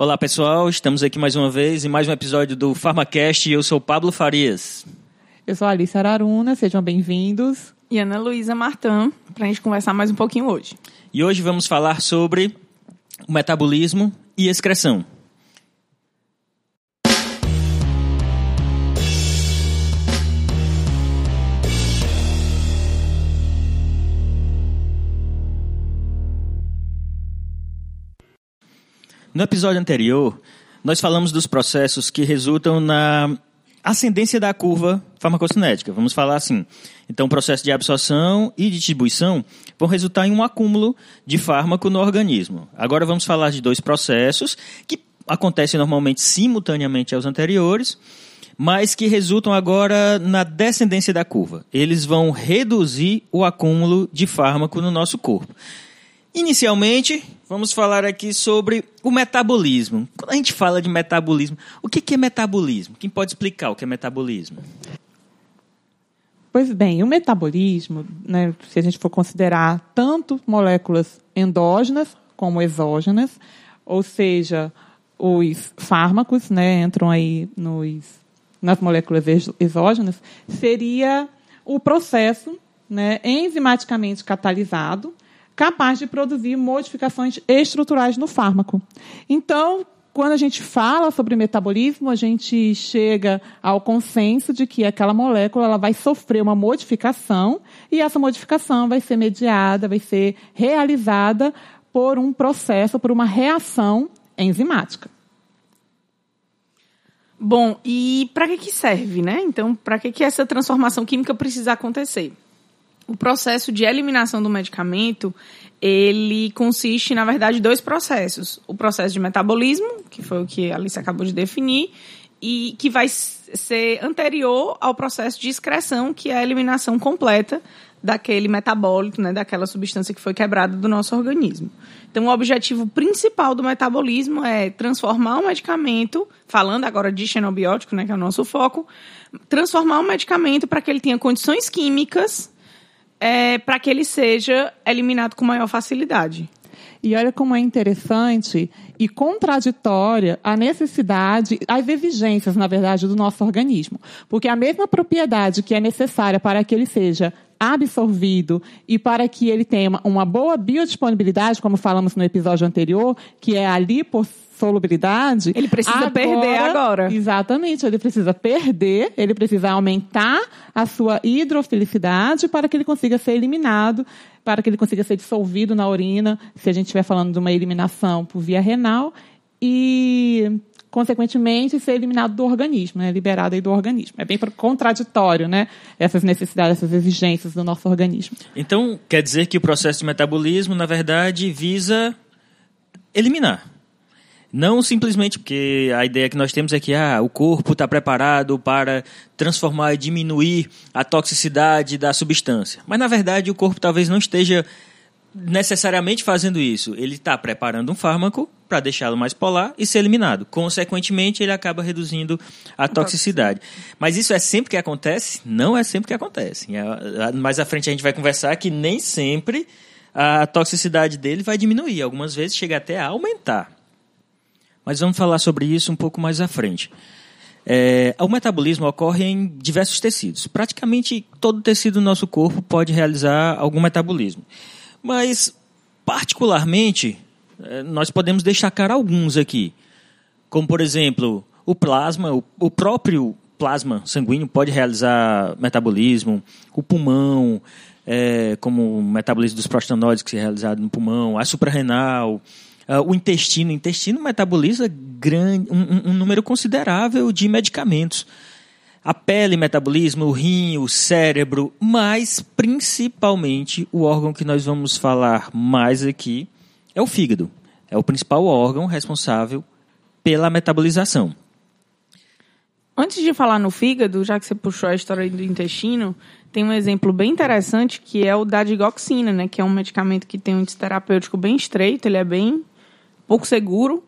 Olá pessoal, estamos aqui mais uma vez em mais um episódio do PharmaCast e eu sou Pablo Farias. Eu sou a Alice Araruna, sejam bem-vindos. E Ana Luísa Martã, para a gente conversar mais um pouquinho hoje. E hoje vamos falar sobre o metabolismo e excreção. No episódio anterior, nós falamos dos processos que resultam na ascendência da curva farmacocinética. Vamos falar assim. Então, o processo de absorção e distribuição vão resultar em um acúmulo de fármaco no organismo. Agora vamos falar de dois processos que acontecem normalmente simultaneamente aos anteriores, mas que resultam agora na descendência da curva. Eles vão reduzir o acúmulo de fármaco no nosso corpo. Inicialmente, vamos falar aqui sobre o metabolismo. Quando a gente fala de metabolismo, o que é metabolismo? Quem pode explicar o que é metabolismo? Pois bem, o metabolismo, né, se a gente for considerar tanto moléculas endógenas como exógenas, ou seja, os fármacos né, entram aí nos, nas moléculas exógenas, seria o processo né, enzimaticamente catalisado capaz de produzir modificações estruturais no fármaco. Então, quando a gente fala sobre metabolismo, a gente chega ao consenso de que aquela molécula ela vai sofrer uma modificação e essa modificação vai ser mediada, vai ser realizada por um processo, por uma reação enzimática. Bom, e para que, que serve, né? Então, para que, que essa transformação química precisa acontecer? O processo de eliminação do medicamento, ele consiste, na verdade, em dois processos. O processo de metabolismo, que foi o que a Alice acabou de definir, e que vai ser anterior ao processo de excreção, que é a eliminação completa daquele metabólito, né, daquela substância que foi quebrada do nosso organismo. Então, o objetivo principal do metabolismo é transformar o medicamento, falando agora de xenobiótico, né, que é o nosso foco, transformar o medicamento para que ele tenha condições químicas é, para que ele seja eliminado com maior facilidade. E olha como é interessante e contraditória a necessidade, as exigências, na verdade, do nosso organismo. Porque a mesma propriedade que é necessária para que ele seja absorvido e para que ele tenha uma boa biodisponibilidade, como falamos no episódio anterior, que é a lipossolubilidade. Ele precisa agora, perder agora. Exatamente, ele precisa perder, ele precisa aumentar a sua hidrofilicidade para que ele consiga ser eliminado, para que ele consiga ser dissolvido na urina, se a gente estiver falando de uma eliminação por via renal. E consequentemente, ser eliminado do organismo, né? liberado aí do organismo. É bem contraditório, né? Essas necessidades, essas exigências do nosso organismo. Então, quer dizer que o processo de metabolismo, na verdade, visa eliminar. Não simplesmente porque a ideia que nós temos é que ah, o corpo está preparado para transformar e diminuir a toxicidade da substância. Mas, na verdade, o corpo talvez não esteja necessariamente fazendo isso. Ele está preparando um fármaco para deixá-lo mais polar e ser eliminado. Consequentemente, ele acaba reduzindo a toxicidade. Mas isso é sempre que acontece? Não é sempre que acontece. É, mais à frente a gente vai conversar que nem sempre a toxicidade dele vai diminuir. Algumas vezes chega até a aumentar. Mas vamos falar sobre isso um pouco mais à frente. É, o metabolismo ocorre em diversos tecidos. Praticamente todo tecido do nosso corpo pode realizar algum metabolismo. Mas, particularmente, eh, nós podemos destacar alguns aqui. Como, por exemplo, o plasma, o próprio plasma sanguíneo pode realizar metabolismo, o pulmão, é, como o metabolismo dos prostanóides que é realizado no pulmão, a suprarrenal, uh, o intestino. O intestino metaboliza grande, um, um número considerável de medicamentos a pele, metabolismo, o rim, o cérebro, mas principalmente o órgão que nós vamos falar mais aqui é o fígado. É o principal órgão responsável pela metabolização. Antes de falar no fígado, já que você puxou a história do intestino, tem um exemplo bem interessante que é o da digoxina, né, que é um medicamento que tem um terapêutico bem estreito, ele é bem pouco seguro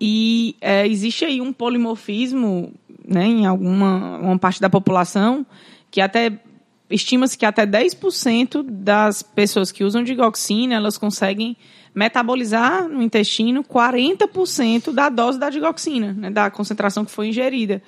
e é, existe aí um polimorfismo né, em alguma uma parte da população que até estima-se que até 10% das pessoas que usam digoxina, elas conseguem metabolizar no intestino 40% da dose da digoxina, né, da concentração que foi ingerida.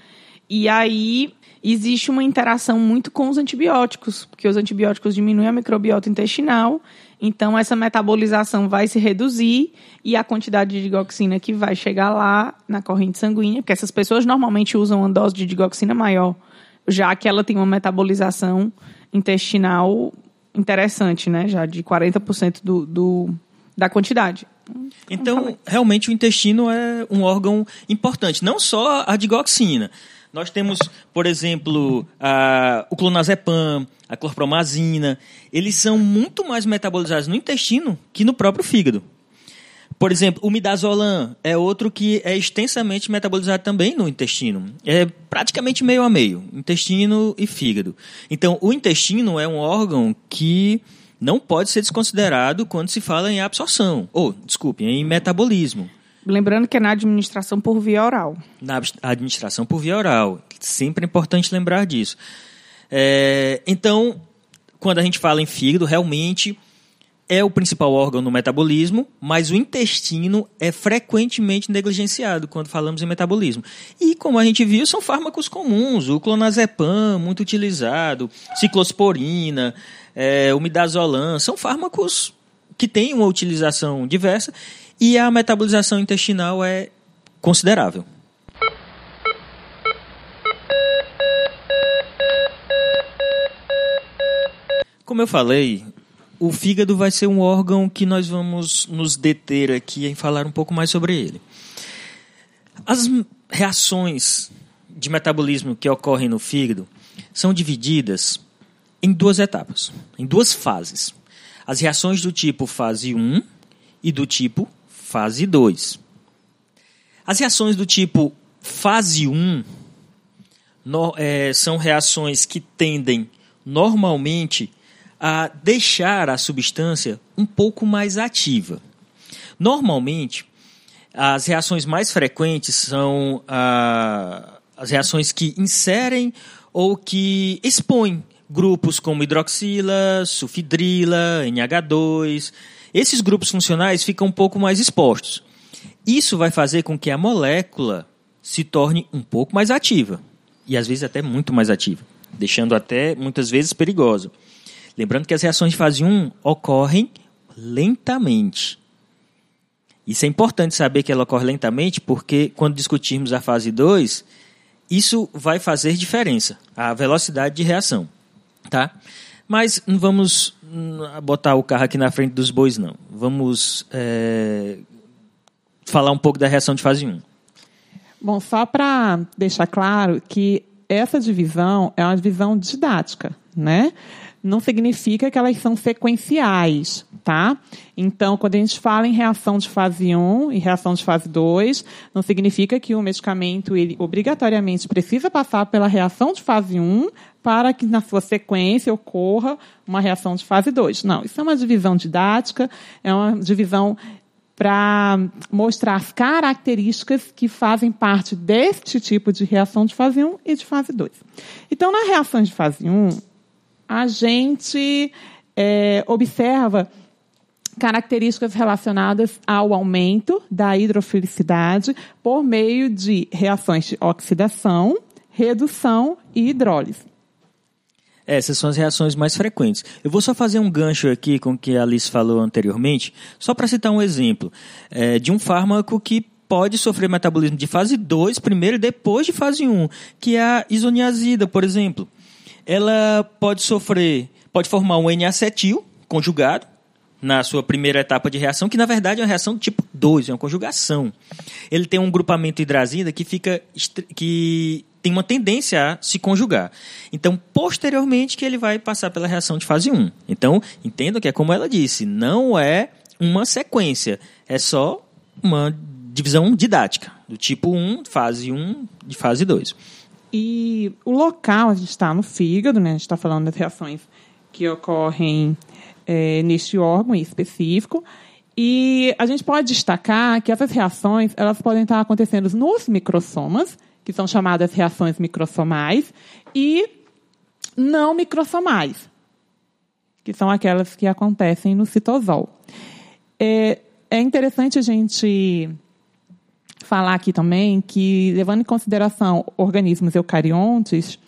E aí existe uma interação muito com os antibióticos, porque os antibióticos diminuem a microbiota intestinal, então essa metabolização vai se reduzir e a quantidade de digoxina que vai chegar lá na corrente sanguínea, porque essas pessoas normalmente usam uma dose de digoxina maior, já que ela tem uma metabolização intestinal interessante, né? Já de 40% do, do, da quantidade. Então, realmente o intestino é um órgão importante, não só a digoxina. Nós temos, por exemplo, a, o clonazepam, a clorpromazina. Eles são muito mais metabolizados no intestino que no próprio fígado. Por exemplo, o midazolam é outro que é extensamente metabolizado também no intestino. É praticamente meio a meio, intestino e fígado. Então, o intestino é um órgão que não pode ser desconsiderado quando se fala em absorção, ou, desculpe, em metabolismo. Lembrando que é na administração por via oral. Na administração por via oral. Sempre é importante lembrar disso. É, então, quando a gente fala em fígado, realmente é o principal órgão no metabolismo, mas o intestino é frequentemente negligenciado quando falamos em metabolismo. E como a gente viu, são fármacos comuns, o clonazepam, muito utilizado, ciclosporina, é, o midazolam, são fármacos que têm uma utilização diversa e a metabolização intestinal é considerável. Como eu falei, o fígado vai ser um órgão que nós vamos nos deter aqui em falar um pouco mais sobre ele. As reações de metabolismo que ocorrem no fígado são divididas em duas etapas, em duas fases. As reações do tipo fase 1 e do tipo fase 2. As reações do tipo fase 1 no, é, são reações que tendem normalmente a deixar a substância um pouco mais ativa. Normalmente, as reações mais frequentes são ah, as reações que inserem ou que expõem grupos como hidroxila, sulfidrila, NH2. Esses grupos funcionais ficam um pouco mais expostos. Isso vai fazer com que a molécula se torne um pouco mais ativa e às vezes até muito mais ativa, deixando até muitas vezes perigosa. Lembrando que as reações de fase 1 ocorrem lentamente. Isso é importante saber que ela ocorre lentamente, porque quando discutirmos a fase 2, isso vai fazer diferença, a velocidade de reação. Tá? Mas não vamos hum, botar o carro aqui na frente dos bois, não. Vamos é, falar um pouco da reação de fase 1. Bom, só para deixar claro que essa divisão é uma divisão didática, né? Não significa que elas são sequenciais, tá? Então, quando a gente fala em reação de fase 1 e reação de fase 2, não significa que o medicamento ele obrigatoriamente precisa passar pela reação de fase 1 para que na sua sequência ocorra uma reação de fase 2. Não, isso é uma divisão didática, é uma divisão para mostrar as características que fazem parte deste tipo de reação de fase 1 e de fase 2. Então, na reação de fase 1, a gente é, observa características relacionadas ao aumento da hidrofilicidade por meio de reações de oxidação, redução e hidrólise. Essas são as reações mais frequentes. Eu vou só fazer um gancho aqui com o que a Alice falou anteriormente, só para citar um exemplo é, de um fármaco que pode sofrer metabolismo de fase 2 primeiro e depois de fase 1, um, que é a isoniazida, por exemplo ela pode sofrer, pode formar um N-acetil conjugado na sua primeira etapa de reação, que na verdade é uma reação tipo 2, é uma conjugação. Ele tem um grupamento hidrazida que fica que tem uma tendência a se conjugar. Então, posteriormente que ele vai passar pela reação de fase 1. Então, entenda que é como ela disse, não é uma sequência, é só uma divisão didática, do tipo 1, fase 1, de fase 2. E o local, a gente está no fígado, né? A gente está falando das reações que ocorrem é, neste órgão específico. E a gente pode destacar que essas reações elas podem estar acontecendo nos microsomas, que são chamadas reações microsomais, e não microsomais, que são aquelas que acontecem no citosol. É, é interessante a gente falar aqui também que, levando em consideração organismos eucariontes,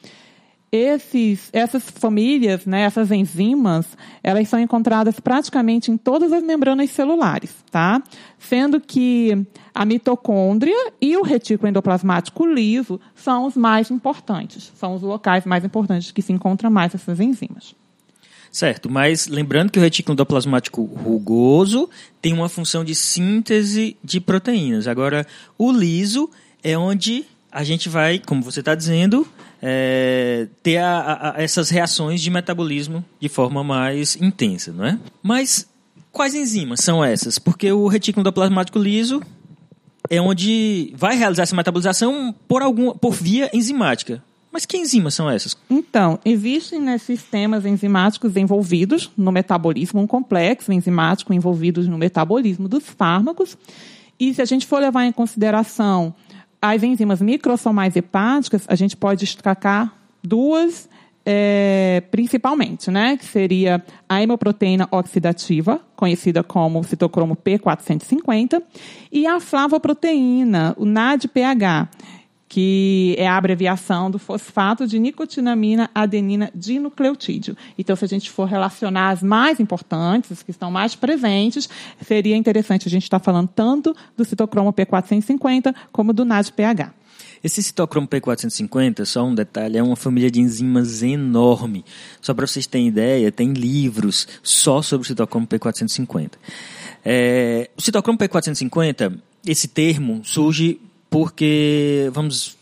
esses, essas famílias, né, essas enzimas, elas são encontradas praticamente em todas as membranas celulares, tá? Sendo que a mitocôndria e o retículo endoplasmático liso são os mais importantes, são os locais mais importantes que se encontram mais essas enzimas. Certo, mas lembrando que o retículo endoplasmático rugoso tem uma função de síntese de proteínas. Agora, o liso é onde a gente vai, como você está dizendo, é, ter a, a, essas reações de metabolismo de forma mais intensa, não é? Mas quais enzimas são essas? Porque o retículo endoplasmático liso é onde vai realizar essa metabolização por algum por via enzimática. Mas que enzimas são essas? Então, existem né, sistemas enzimáticos envolvidos no metabolismo, um complexo enzimático envolvido no metabolismo dos fármacos. E se a gente for levar em consideração as enzimas microsomais hepáticas, a gente pode destacar duas é, principalmente, né? Que seria a hemoproteína oxidativa, conhecida como citocromo P450, e a flavoproteína, o NADPH, que é a abreviação do fosfato de nicotinamina adenina dinucleotídeo. Então, se a gente for relacionar as mais importantes, as que estão mais presentes, seria interessante a gente estar falando tanto do citocromo P450 como do NADPH. Esse citocromo P450, só um detalhe, é uma família de enzimas enorme. Só para vocês terem ideia, tem livros só sobre o citocromo P450. É, o citocromo P450, esse termo surge porque vamos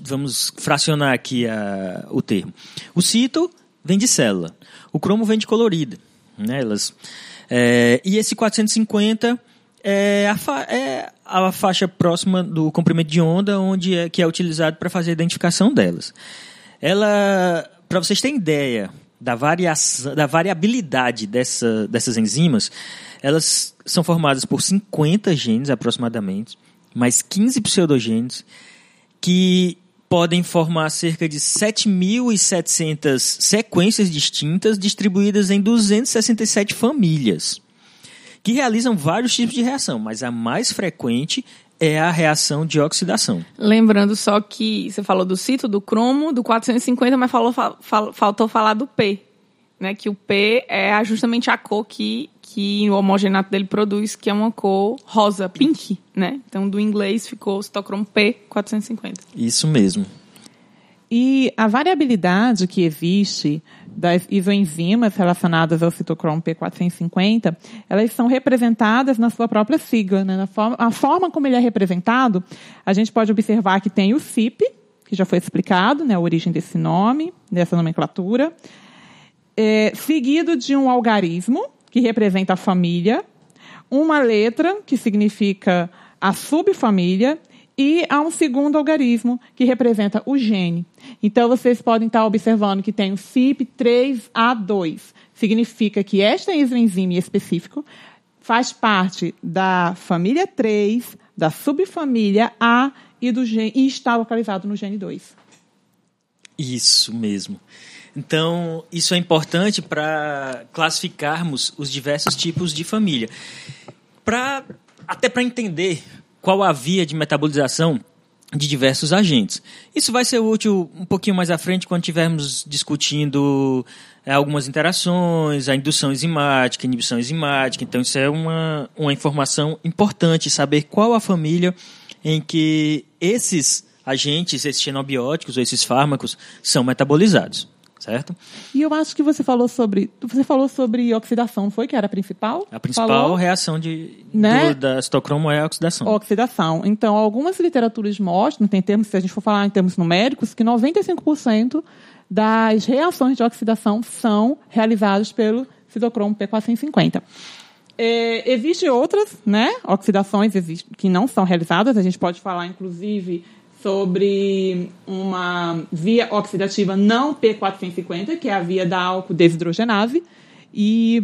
vamos fracionar aqui a, o termo. O cito vem de célula, o cromo vem de colorida, né? Elas é, e esse 450 é a, fa, é a faixa próxima do comprimento de onda, onde é que é utilizado para fazer a identificação delas. Ela, para vocês terem ideia da variação, da variabilidade dessa, dessas enzimas, elas são formadas por 50 genes aproximadamente mais 15 pseudogenes que podem formar cerca de 7.700 sequências distintas distribuídas em 267 famílias, que realizam vários tipos de reação, mas a mais frequente é a reação de oxidação. Lembrando só que você falou do cito, do cromo, do 450, mas falou, fal, faltou falar do P, né? Que o P é justamente a cor que que o homogenato dele produz, que é uma cor rosa, pink, né? Então, do inglês ficou citocromo P450. Isso mesmo. E a variabilidade que existe das isoenzimas relacionadas ao citocromo P450, elas são representadas na sua própria sigla. Né? Na forma, a forma como ele é representado, a gente pode observar que tem o CIP, que já foi explicado, né, a origem desse nome, dessa nomenclatura, é, seguido de um algarismo, que representa a família, uma letra, que significa a subfamília, e há um segundo algarismo, que representa o gene. Então, vocês podem estar observando que tem o CYP3A2. Significa que esta enzima específico faz parte da família 3, da subfamília A e, do gene, e está localizado no gene 2. Isso mesmo. Então, isso é importante para classificarmos os diversos tipos de família. Pra, até para entender qual a via de metabolização de diversos agentes. Isso vai ser útil um pouquinho mais à frente quando estivermos discutindo é, algumas interações, a indução enzimática, inibição enzimática. Então, isso é uma, uma informação importante, saber qual a família em que esses agentes, esses xenobióticos ou esses fármacos são metabolizados certo? E eu acho que você falou sobre, você falou sobre oxidação, foi que era a principal? A principal falou, reação de, né? do, da citocromo é a oxidação. Oxidação. Então, algumas literaturas mostram, tem termos, se a gente for falar em termos numéricos, que 95% das reações de oxidação são realizadas pelo citocromo P450. É, Existem outras né, oxidações que não são realizadas, a gente pode falar, inclusive, sobre uma via oxidativa não P450, que é a via da álcool desidrogenase, e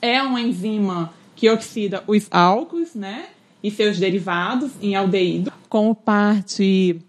é uma enzima que oxida os álcools, né, e seus derivados em aldeído, como parte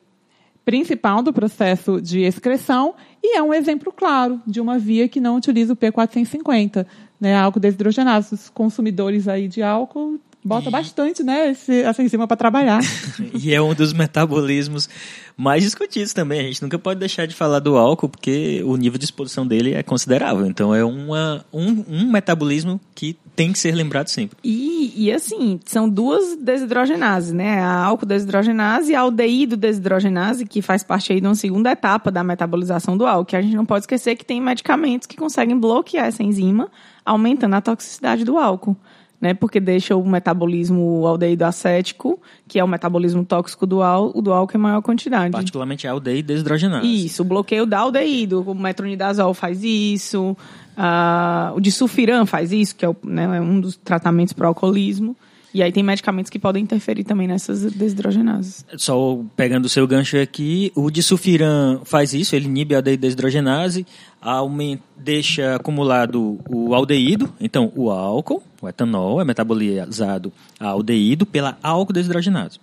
principal do processo de excreção e é um exemplo claro de uma via que não utiliza o P450, né, álcool desidrogenado. Os consumidores aí de álcool bota bastante, né, esse, essa enzima para trabalhar. e é um dos metabolismos mais discutidos também. A gente nunca pode deixar de falar do álcool, porque o nível de exposição dele é considerável. Então é uma, um, um metabolismo que tem que ser lembrado sempre. E, e assim, são duas desidrogenases, né? A álcool desidrogenase e a aldeído desidrogenase, que faz parte aí de uma segunda etapa da metabolização do álcool. Que a gente não pode esquecer que tem medicamentos que conseguem bloquear essa enzima, aumentando a toxicidade do álcool né? Porque deixa o metabolismo aldeído acético, que é o metabolismo tóxico do, álcool, do álcool em maior quantidade. Particularmente a aldeído desidrogenase. Isso, o bloqueio da aldeído. O metronidazol faz isso, uh, o disulfiram faz isso, que é, o, né, é um dos tratamentos para o alcoolismo. E aí tem medicamentos que podem interferir também nessas desidrogenases. Só pegando o seu gancho aqui, o disulfiram faz isso, ele inibe a desidrogenase, aumenta, deixa acumulado o aldeído, então o álcool, o etanol é metabolizado a aldeído pela álcool desidrogenase.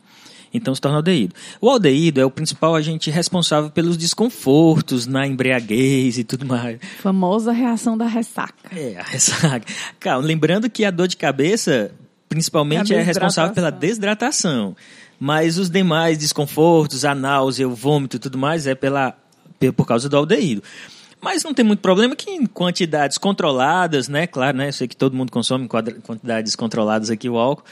Então se torna aldeído. O aldeído é o principal agente responsável pelos desconfortos na embriaguez e tudo mais. Famosa reação da ressaca. É, a ressaca. Calma, lembrando que a dor de cabeça principalmente é responsável pela desidratação. Mas os demais desconfortos, a náusea, o vômito e tudo mais é pela, por causa do aldeído. Mas não tem muito problema que em quantidades controladas, né? Claro, né? Eu sei que todo mundo consome quantidades controladas aqui o álcool.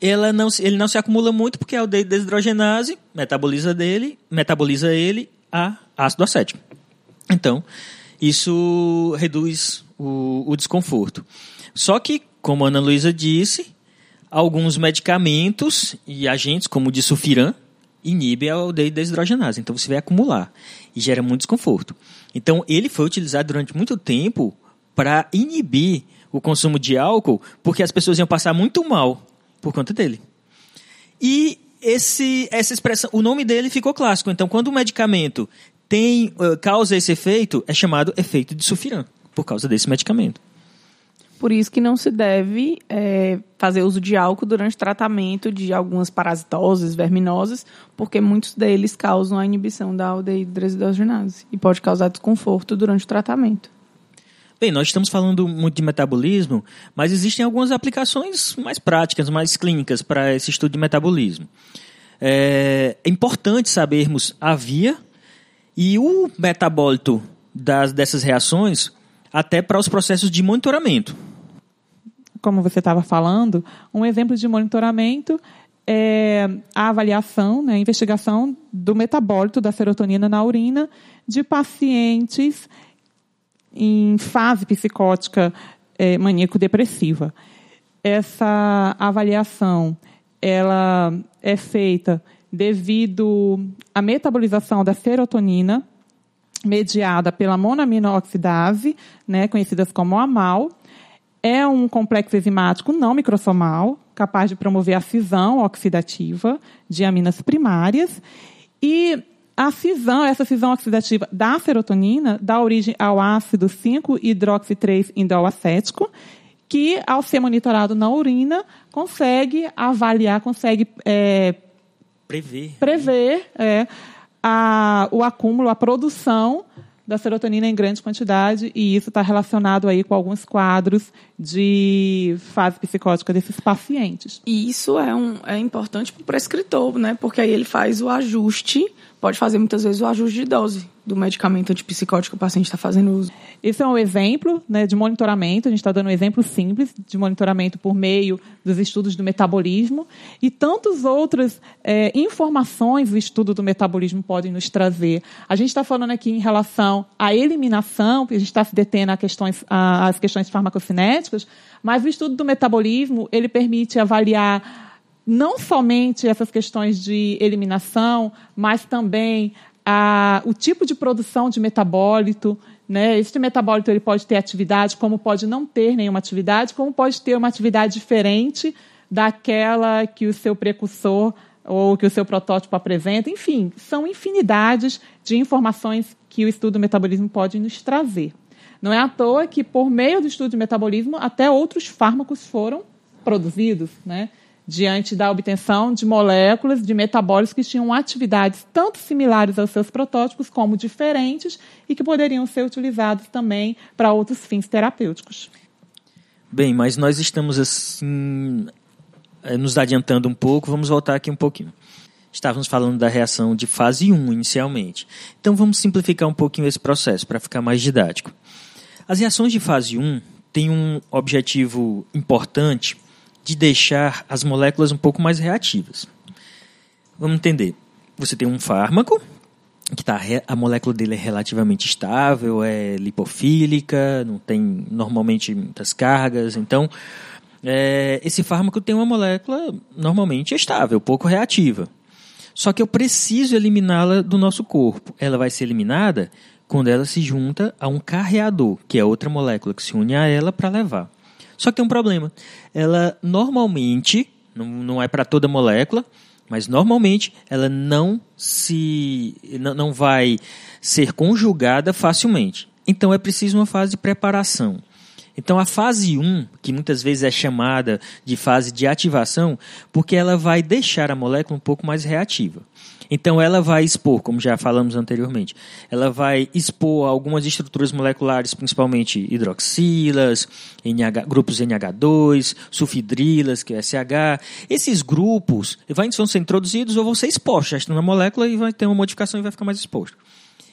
Ela não, ele não se acumula muito porque a aldeído desidrogenase metaboliza dele, metaboliza ele a ácido acético. Então, isso reduz o, o desconforto. Só que, como a Ana Luísa disse, alguns medicamentos e agentes, como o disulfiram, inibe a aldeia desidrogenase. Então você vai acumular e gera muito desconforto. Então ele foi utilizado durante muito tempo para inibir o consumo de álcool, porque as pessoas iam passar muito mal por conta dele. E esse, essa expressão, o nome dele ficou clássico. Então, quando o medicamento tem uh, causa esse efeito, é chamado efeito de sulfiram, por causa desse medicamento. Por isso que não se deve é, fazer uso de álcool durante tratamento de algumas parasitoses, verminoses, porque muitos deles causam a inibição da aldeído desidrogenase e pode causar desconforto durante o tratamento. Bem, nós estamos falando muito de metabolismo, mas existem algumas aplicações mais práticas, mais clínicas para esse estudo de metabolismo. É, é importante sabermos a via e o metabólito das, dessas reações até para os processos de monitoramento. Como você estava falando, um exemplo de monitoramento é a avaliação, né, a investigação do metabólito da serotonina na urina de pacientes em fase psicótica é, maníaco-depressiva. Essa avaliação ela é feita devido à metabolização da serotonina mediada pela monoaminooxidase, né, conhecidas como AMAL. É um complexo enzimático não microsomal, capaz de promover a cisão oxidativa de aminas primárias. E a cisão, essa cisão oxidativa da serotonina, dá origem ao ácido 5-hidroxi-3-indolacético, que, ao ser monitorado na urina, consegue avaliar, consegue é, prever, prever é, a, o acúmulo, a produção da serotonina em grande quantidade e isso está relacionado aí com alguns quadros de fase psicótica desses pacientes. E isso é, um, é importante para o prescritor, né? Porque aí ele faz o ajuste pode fazer muitas vezes o ajuste de dose do medicamento antipsicótico que o paciente está fazendo uso. Esse é um exemplo né, de monitoramento, a gente está dando um exemplo simples de monitoramento por meio dos estudos do metabolismo e tantas outras é, informações o estudo do metabolismo podem nos trazer. A gente está falando aqui em relação à eliminação, porque a gente está se detendo questões, às questões farmacocinéticas, mas o estudo do metabolismo ele permite avaliar não somente essas questões de eliminação, mas também a, o tipo de produção de metabólito. Né? Esse metabólito ele pode ter atividade, como pode não ter nenhuma atividade, como pode ter uma atividade diferente daquela que o seu precursor ou que o seu protótipo apresenta. Enfim, são infinidades de informações que o estudo do metabolismo pode nos trazer. Não é à toa que, por meio do estudo de metabolismo, até outros fármacos foram produzidos. Né? Diante da obtenção de moléculas de metabólicos que tinham atividades tanto similares aos seus protótipos como diferentes e que poderiam ser utilizados também para outros fins terapêuticos. Bem, mas nós estamos assim eh, nos adiantando um pouco, vamos voltar aqui um pouquinho. Estávamos falando da reação de fase 1 inicialmente. Então vamos simplificar um pouquinho esse processo para ficar mais didático. As reações de fase 1 têm um objetivo importante de deixar as moléculas um pouco mais reativas. Vamos entender. Você tem um fármaco que tá, a molécula dele é relativamente estável, é lipofílica, não tem normalmente muitas cargas, então é, esse fármaco tem uma molécula normalmente estável, pouco reativa. Só que eu preciso eliminá-la do nosso corpo. Ela vai ser eliminada quando ela se junta a um carreador, que é outra molécula que se une a ela para levar. Só que tem um problema. Ela normalmente, não, não é para toda molécula, mas normalmente ela não se não, não vai ser conjugada facilmente. Então é preciso uma fase de preparação. Então a fase 1, que muitas vezes é chamada de fase de ativação, porque ela vai deixar a molécula um pouco mais reativa. Então ela vai expor, como já falamos anteriormente, ela vai expor algumas estruturas moleculares, principalmente hidroxilas, NH, grupos NH2, sulfidrilas, que é SH. Esses grupos vão ser introduzidos ou vão ser expostos, na molécula e vai ter uma modificação e vai ficar mais exposto.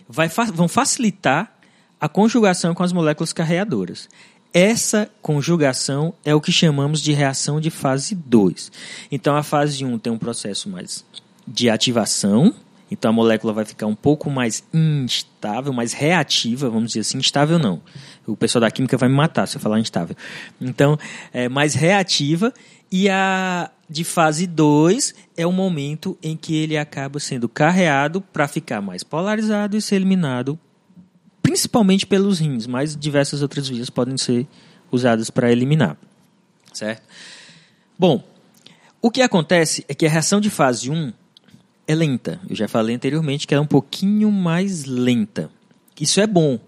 Vai, vão facilitar a conjugação com as moléculas carreadoras. Essa conjugação é o que chamamos de reação de fase 2. Então a fase 1 um tem um processo mais de ativação. Então a molécula vai ficar um pouco mais instável, mais reativa, vamos dizer assim, instável não. O pessoal da química vai me matar se eu falar instável. Então, é mais reativa e a de fase 2 é o momento em que ele acaba sendo carreado para ficar mais polarizado e ser eliminado, principalmente pelos rins, mas diversas outras vias podem ser usadas para eliminar. Certo? Bom, o que acontece é que a reação de fase 1 um é lenta. Eu já falei anteriormente que ela é um pouquinho mais lenta. Isso é bom,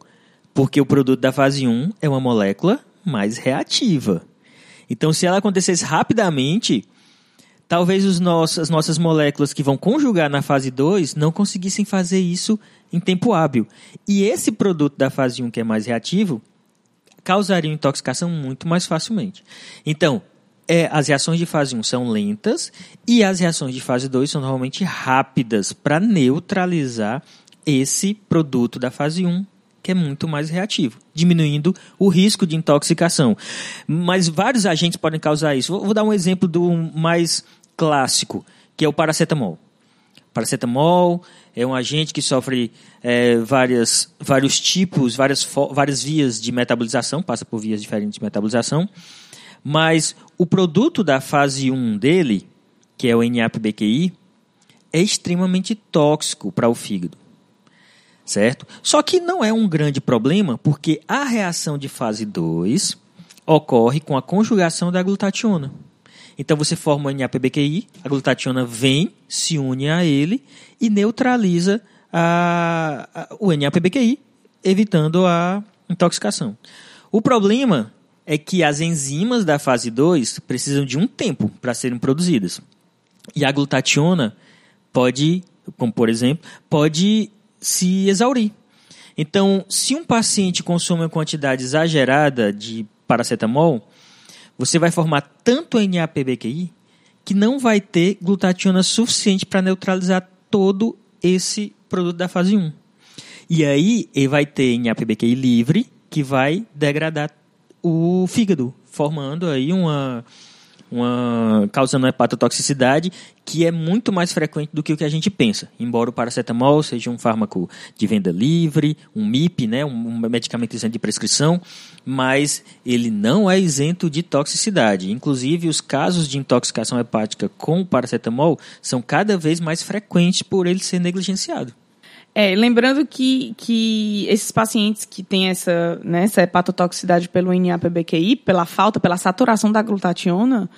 porque o produto da fase 1 é uma molécula mais reativa. Então, se ela acontecesse rapidamente, talvez os nossos, as nossas moléculas que vão conjugar na fase 2 não conseguissem fazer isso em tempo hábil. E esse produto da fase 1, que é mais reativo, causaria intoxicação muito mais facilmente. Então, é, as reações de fase 1 são lentas e as reações de fase 2 são normalmente rápidas para neutralizar esse produto da fase 1, que é muito mais reativo, diminuindo o risco de intoxicação. Mas vários agentes podem causar isso. Vou, vou dar um exemplo do mais clássico, que é o paracetamol. Paracetamol é um agente que sofre é, várias, vários tipos, várias, várias vias de metabolização, passa por vias diferentes de metabolização. Mas o produto da fase 1 dele, que é o NAP-BQI, é extremamente tóxico para o fígado. Certo? Só que não é um grande problema, porque a reação de fase 2 ocorre com a conjugação da glutationa. Então você forma o NAP-BQI, a glutationa vem, se une a ele e neutraliza a, a, o NAP-BQI, evitando a intoxicação. O problema é que as enzimas da fase 2 precisam de um tempo para serem produzidas. E a glutationa pode, como por exemplo, pode se exaurir. Então, se um paciente consome uma quantidade exagerada de paracetamol, você vai formar tanto NAPBQI que não vai ter glutationa suficiente para neutralizar todo esse produto da fase 1. E aí, ele vai ter NAPBQI livre que vai degradar o fígado, formando aí uma, uma causando hepatotoxicidade que é muito mais frequente do que o que a gente pensa. Embora o paracetamol seja um fármaco de venda livre, um MIP, né, um medicamento isento de prescrição, mas ele não é isento de toxicidade. Inclusive, os casos de intoxicação hepática com o paracetamol são cada vez mais frequentes por ele ser negligenciado. É, lembrando que, que esses pacientes que têm essa, né, essa hepatotoxicidade pelo NAPBQI, pela falta, pela saturação da glutationa,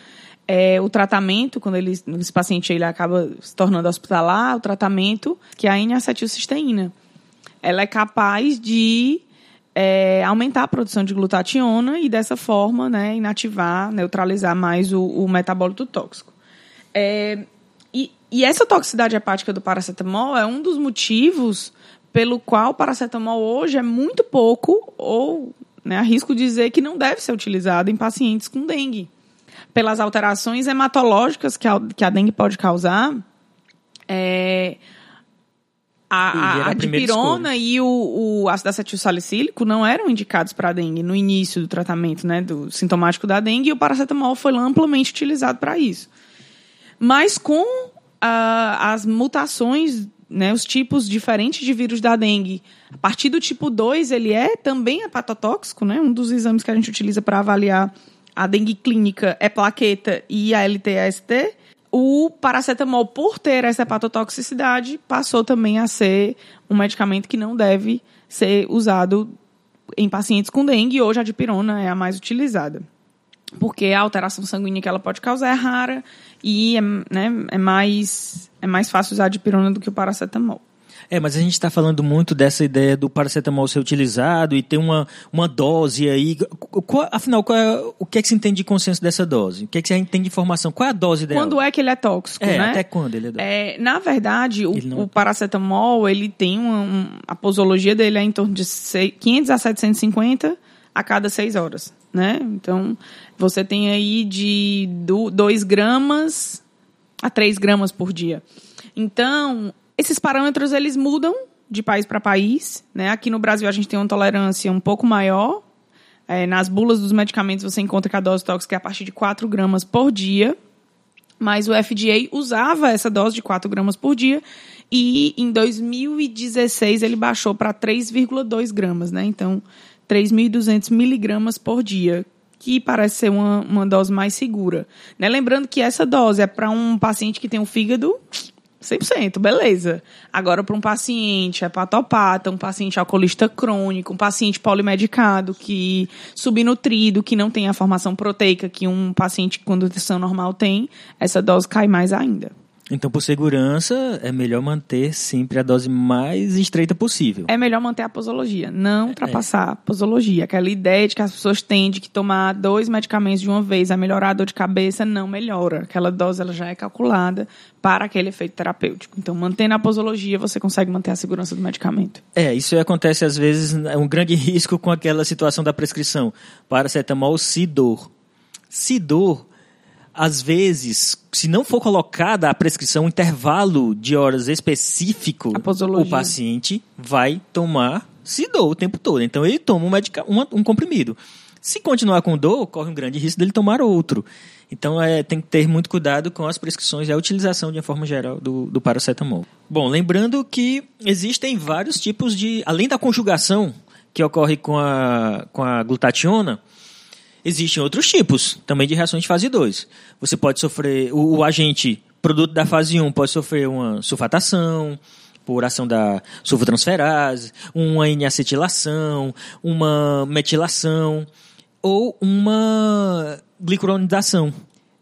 é, o tratamento, quando ele, esse paciente ele acaba se tornando hospitalar, o tratamento, que é a N-acetilcisteína. Ela é capaz de é, aumentar a produção de glutationa e, dessa forma, né, inativar, neutralizar mais o, o metabólito tóxico. É, e, essa toxicidade hepática do paracetamol é um dos motivos pelo qual o paracetamol hoje é muito pouco, ou né, arrisco dizer que não deve ser utilizado em pacientes com dengue. Pelas alterações hematológicas que a, que a dengue pode causar, é, a, a, a dipirona e o, o ácido acetil salicílico não eram indicados para dengue no início do tratamento né, do sintomático da dengue e o paracetamol foi amplamente utilizado para isso. Mas com as mutações, né, os tipos diferentes de vírus da dengue, a partir do tipo 2, ele é também hepatotóxico, né? Um dos exames que a gente utiliza para avaliar a dengue clínica é plaqueta e a LTST o paracetamol, por ter essa hepatotoxicidade, passou também a ser um medicamento que não deve ser usado em pacientes com dengue. Hoje a dipirona é a mais utilizada. Porque a alteração sanguínea que ela pode causar é rara e é, né, é, mais, é mais fácil usar a dipirona do que o paracetamol. É, mas a gente está falando muito dessa ideia do paracetamol ser utilizado e ter uma, uma dose aí. Qual, afinal, qual é, o que é que se entende de consenso dessa dose? O que é que gente tem de informação? Qual é a dose dela? Quando é que ele é tóxico, é, né? até quando ele é tóxico? É, na verdade, o, não... o, paracetamol, ele tem uma, um, a posologia dele é em torno de 500 a 750 a cada 6 horas, né? Então, você tem aí de 2 gramas a 3 gramas por dia. Então, esses parâmetros eles mudam de país para país. Né? Aqui no Brasil a gente tem uma tolerância um pouco maior. É, nas bulas dos medicamentos você encontra que a dose tóxica é a partir de 4 gramas por dia. Mas o FDA usava essa dose de 4 gramas por dia e em 2016 ele baixou para 3,2 gramas, né? Então, 3.200 miligramas por dia, que parece ser uma, uma dose mais segura. Né? Lembrando que essa dose é para um paciente que tem um fígado 100%, beleza. Agora, para um paciente hepatopata, um paciente alcoolista crônico, um paciente polimedicado, que subnutrido, que não tem a formação proteica que um paciente com nutrição normal tem, essa dose cai mais ainda. Então, por segurança, é melhor manter sempre a dose mais estreita possível. É melhor manter a posologia, não ultrapassar é. a posologia. Aquela ideia de que as pessoas têm de que tomar dois medicamentos de uma vez a melhorar a dor de cabeça, não melhora. Aquela dose ela já é calculada para aquele efeito terapêutico. Então, mantendo a posologia, você consegue manter a segurança do medicamento. É, isso acontece às vezes, é um grande risco com aquela situação da prescrição. Paracetamol, Sidor. Sidor às vezes, se não for colocada a prescrição, um intervalo de horas específico, o paciente vai tomar Sidor o tempo todo. Então, ele toma um, medica um, um comprimido. Se continuar com dor, corre um grande risco dele tomar outro. Então, é, tem que ter muito cuidado com as prescrições e a utilização, de uma forma geral, do, do paracetamol. Bom, lembrando que existem vários tipos de... Além da conjugação, que ocorre com a, com a glutationa, Existem outros tipos também de reações de fase 2. Você pode sofrer, o, o agente produto da fase 1 pode sofrer uma sulfatação, por ação da sulfotransferase, uma N-acetilação, uma metilação ou uma glicuronidação.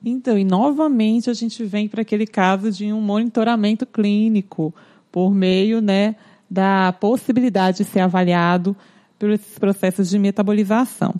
Então, e novamente a gente vem para aquele caso de um monitoramento clínico por meio né, da possibilidade de ser avaliado pelos processos de metabolização.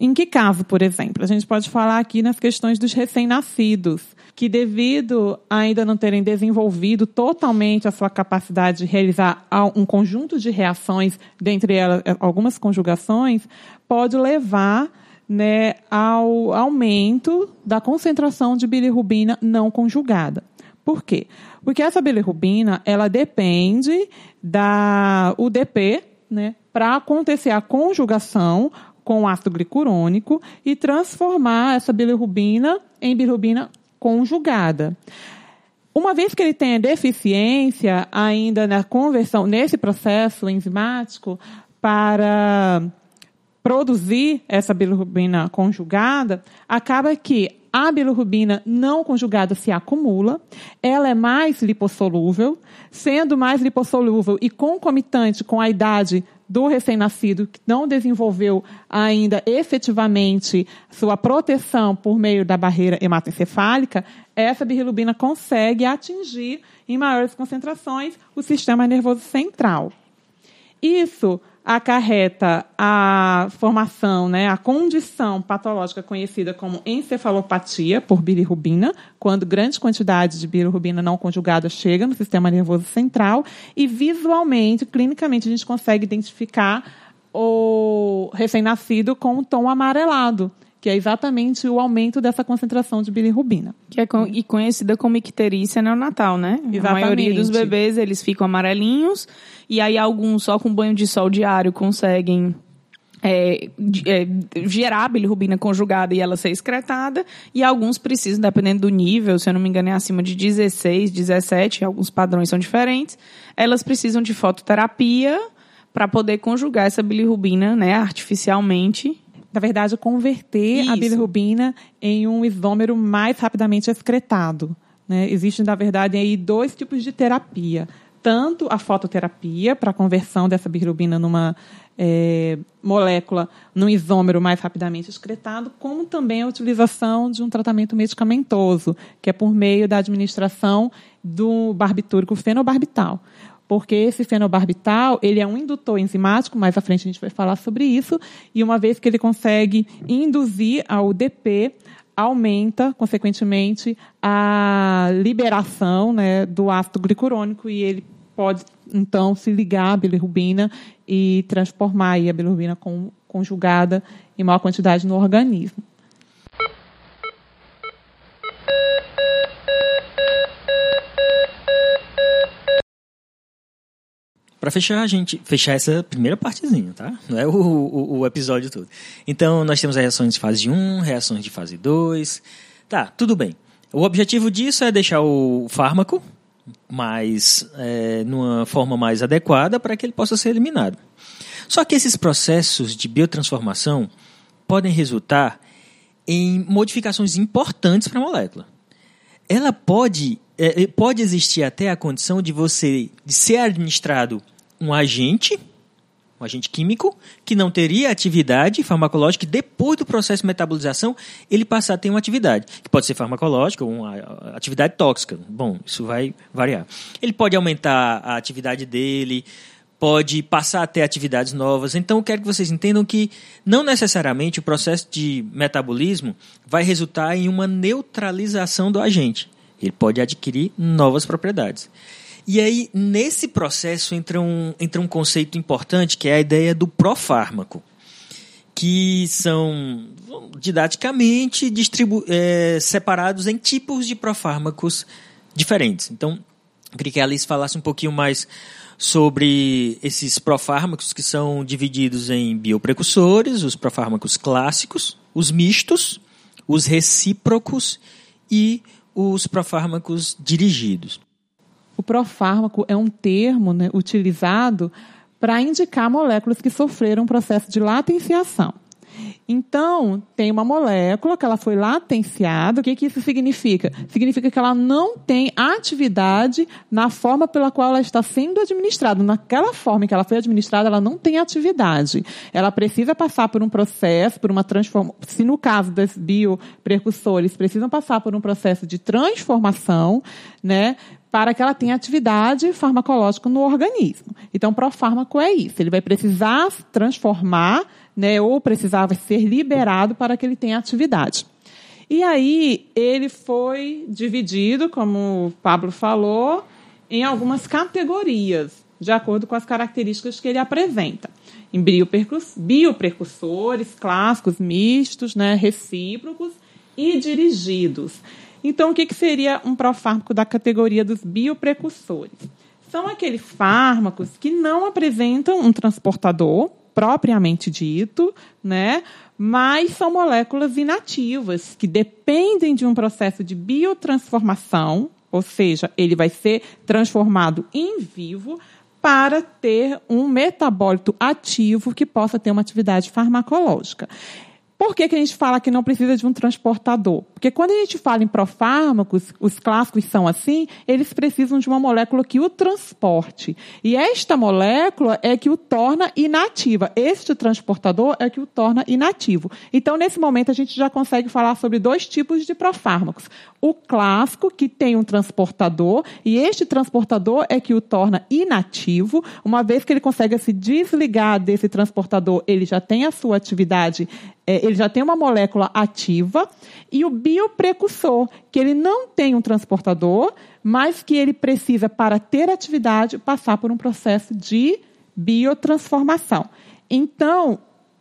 Em que caso, por exemplo? A gente pode falar aqui nas questões dos recém-nascidos, que devido a ainda não terem desenvolvido totalmente a sua capacidade de realizar um conjunto de reações, dentre elas eh, algumas conjugações, pode levar né, ao aumento da concentração de bilirrubina não conjugada. Por quê? Porque essa bilirrubina, ela depende da UDP, né, para acontecer a conjugação com ácido glicurônico e transformar essa bilirrubina em bilirrubina conjugada. Uma vez que ele tenha deficiência ainda na conversão, nesse processo enzimático, para produzir essa bilirrubina conjugada, acaba que a bilirrubina não conjugada se acumula, ela é mais lipossolúvel, sendo mais lipossolúvel e concomitante com a idade do recém-nascido que não desenvolveu ainda efetivamente sua proteção por meio da barreira hematoencefálica, essa bilirrubina consegue atingir em maiores concentrações o sistema nervoso central. Isso acarreta a formação, né, a condição patológica conhecida como encefalopatia por bilirrubina, quando grande quantidade de bilirrubina não conjugada chega no sistema nervoso central e visualmente, clinicamente, a gente consegue identificar o recém-nascido com um tom amarelado que é exatamente o aumento dessa concentração de bilirrubina. Que é com, e conhecida como icterícia neonatal, né? Exatamente. A maioria dos bebês, eles ficam amarelinhos, e aí alguns só com banho de sol diário conseguem é, é, gerar bilirrubina conjugada e ela ser excretada, e alguns precisam, dependendo do nível, se eu não me engano é acima de 16, 17, alguns padrões são diferentes, elas precisam de fototerapia para poder conjugar essa bilirrubina né, artificialmente na verdade, converter Isso. a bilirrubina em um isômero mais rapidamente excretado. Né? Existem, na verdade, aí dois tipos de terapia. Tanto a fototerapia, para a conversão dessa bilirrubina numa é, molécula, num isômero mais rapidamente excretado, como também a utilização de um tratamento medicamentoso, que é por meio da administração do barbitúrico fenobarbital porque esse fenobarbital ele é um indutor enzimático, mais à frente a gente vai falar sobre isso, e uma vez que ele consegue induzir a UDP, aumenta, consequentemente, a liberação né, do ácido glicurônico e ele pode, então, se ligar à bilirrubina e transformar a bilirrubina conjugada em maior quantidade no organismo. Para fechar, a gente fechar essa primeira partezinha, tá? Não é o, o, o, episódio todo. Então, nós temos as reações de fase 1, reações de fase 2. Tá, tudo bem. O objetivo disso é deixar o fármaco mais é, numa forma mais adequada para que ele possa ser eliminado. Só que esses processos de biotransformação podem resultar em modificações importantes para a molécula. Ela pode é, pode existir até a condição de você de ser administrado um agente, um agente químico, que não teria atividade farmacológica e depois do processo de metabolização ele passar a ter uma atividade, que pode ser farmacológica ou uma atividade tóxica. Bom, isso vai variar. Ele pode aumentar a atividade dele, pode passar a ter atividades novas. Então, eu quero que vocês entendam que não necessariamente o processo de metabolismo vai resultar em uma neutralização do agente. Ele pode adquirir novas propriedades. E aí, nesse processo, entra um, entra um conceito importante, que é a ideia do profármaco, que são didaticamente distribu é, separados em tipos de profármacos diferentes. Então, eu queria que a Alice falasse um pouquinho mais sobre esses profármacos que são divididos em bioprecursores, os profármacos clássicos, os mistos, os recíprocos e profármacos dirigidos. O profármaco é um termo né, utilizado para indicar moléculas que sofreram um processo de latenciação. Então, tem uma molécula que ela foi latenciada. O que, que isso significa? Significa que ela não tem atividade na forma pela qual ela está sendo administrada. Naquela forma em que ela foi administrada, ela não tem atividade. Ela precisa passar por um processo, por uma transformação. Se no caso das bioprecursores, precisam passar por um processo de transformação, né? para que ela tenha atividade farmacológica no organismo. Então, o profármaco é isso. Ele vai precisar transformar né, ou precisava ser liberado para que ele tenha atividade. E aí ele foi dividido, como o Pablo falou, em algumas categorias, de acordo com as características que ele apresenta. Em bioprecursores, clássicos, mistos, né, recíprocos e dirigidos. Então, o que, que seria um profármaco da categoria dos bioprecursores? São aqueles fármacos que não apresentam um transportador, propriamente dito, né? mas são moléculas inativas que dependem de um processo de biotransformação, ou seja, ele vai ser transformado em vivo para ter um metabólito ativo que possa ter uma atividade farmacológica. Por que, que a gente fala que não precisa de um transportador? Porque quando a gente fala em profármacos, os clássicos são assim, eles precisam de uma molécula que o transporte. E esta molécula é que o torna inativa. Este transportador é que o torna inativo. Então, nesse momento, a gente já consegue falar sobre dois tipos de profármacos. O clássico, que tem um transportador, e este transportador é que o torna inativo. Uma vez que ele consegue se desligar desse transportador, ele já tem a sua atividade é, ele já tem uma molécula ativa, e o bioprecursor, que ele não tem um transportador, mas que ele precisa, para ter atividade, passar por um processo de biotransformação. Então,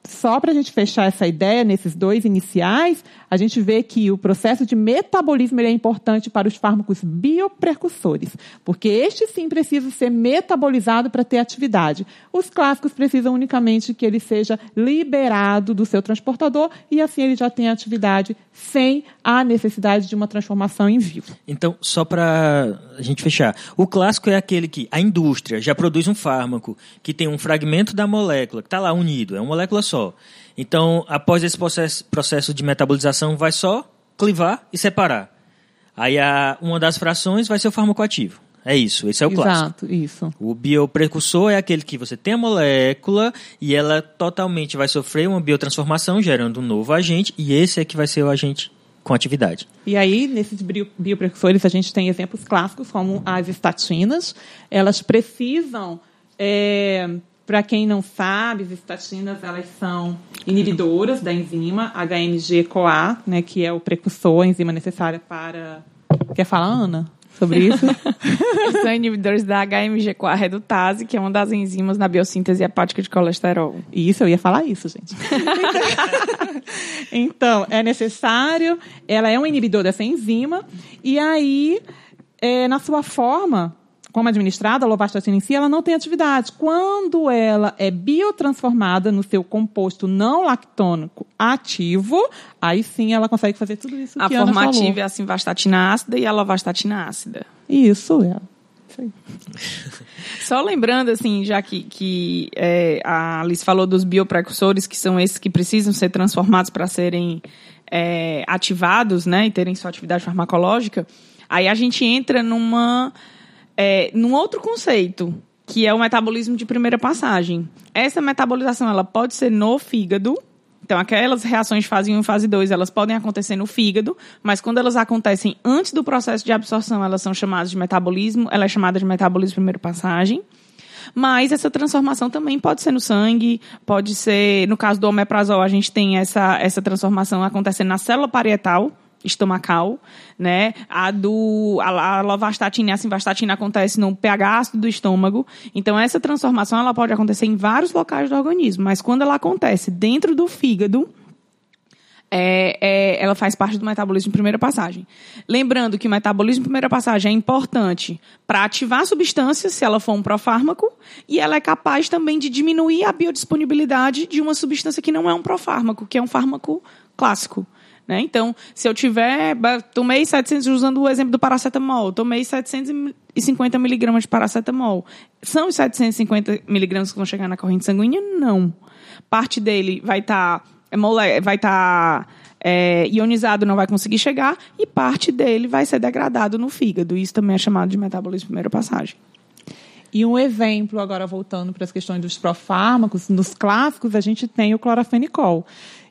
só para a gente fechar essa ideia nesses dois iniciais, a gente vê que o processo de metabolismo é importante para os fármacos bioprecursores, porque este sim precisa ser metabolizado para ter atividade. Os clássicos precisam unicamente que ele seja liberado do seu transportador e assim ele já tem atividade sem a necessidade de uma transformação em vivo. Então, só para a gente fechar, o clássico é aquele que a indústria já produz um fármaco que tem um fragmento da molécula que está lá unido, é uma molécula só. Então, após esse processo, processo de metabolização, vai só clivar e separar. Aí a, uma das frações vai ser o fármaco ativo. É isso, esse é o Exato, clássico. isso. O bioprecursor é aquele que você tem a molécula e ela totalmente vai sofrer uma biotransformação, gerando um novo agente, e esse é que vai ser o agente com atividade. E aí, nesses bio- bioprecursores, a gente tem exemplos clássicos, como as estatinas. Elas precisam, para quem não sabe, as estatinas elas são inibidoras da enzima HMG-CoA, né, que é o precursor, a enzima necessária para... Quer falar, Ana, sobre isso? São inibidores da HMG-CoA redutase, que é uma das enzimas na biossíntese hepática de colesterol. Isso, eu ia falar isso, gente. então, é necessário, ela é um inibidor dessa enzima, e aí, é, na sua forma, como administrada, a lovastatina em si, ela não tem atividade. Quando ela é biotransformada no seu composto não lactônico ativo, aí sim ela consegue fazer tudo isso A que a Ana forma falou. é a simvastatina ácida e a lovastatina ácida. Isso, é. Só lembrando, assim, já que, que é, a Alice falou dos bioprecursores, que são esses que precisam ser transformados para serem é, ativados, né, e terem sua atividade farmacológica, aí a gente entra numa, é, num outro conceito, que é o metabolismo de primeira passagem. Essa metabolização, ela pode ser no fígado, então, aquelas reações de fase 1 e fase 2, elas podem acontecer no fígado, mas quando elas acontecem antes do processo de absorção, elas são chamadas de metabolismo, ela é chamada de metabolismo de primeira passagem. Mas essa transformação também pode ser no sangue, pode ser, no caso do omeprazol, a gente tem essa, essa transformação acontecendo na célula parietal, estomacal, né? A do a, a lovastatina e a simvastatina acontece no pH ácido do estômago. Então essa transformação ela pode acontecer em vários locais do organismo, mas quando ela acontece dentro do fígado, é, é, ela faz parte do metabolismo de primeira passagem. Lembrando que o metabolismo de primeira passagem é importante para ativar a substância, se ela for um profármaco, e ela é capaz também de diminuir a biodisponibilidade de uma substância que não é um profármaco, que é um fármaco clássico. Né? Então, se eu tiver, tomei 700, usando o exemplo do paracetamol, tomei 750 miligramas de paracetamol. São os 750 miligramas que vão chegar na corrente sanguínea? Não. Parte dele vai estar vai estar é, ionizado, não vai conseguir chegar, e parte dele vai ser degradado no fígado. Isso também é chamado de metabolismo de primeira passagem. E um exemplo, agora voltando para as questões dos profármacos, nos clássicos a gente tem o clorafenicol.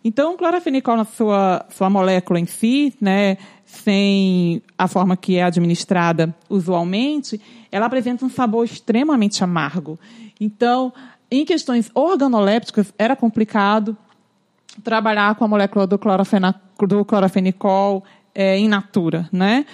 Então, clorafenicol na sua, sua molécula em si, né, sem a forma que é administrada usualmente, ela apresenta um sabor extremamente amargo. Então, em questões organolépticas, era complicado trabalhar com a molécula do, do clorafenicol é, in natura, né?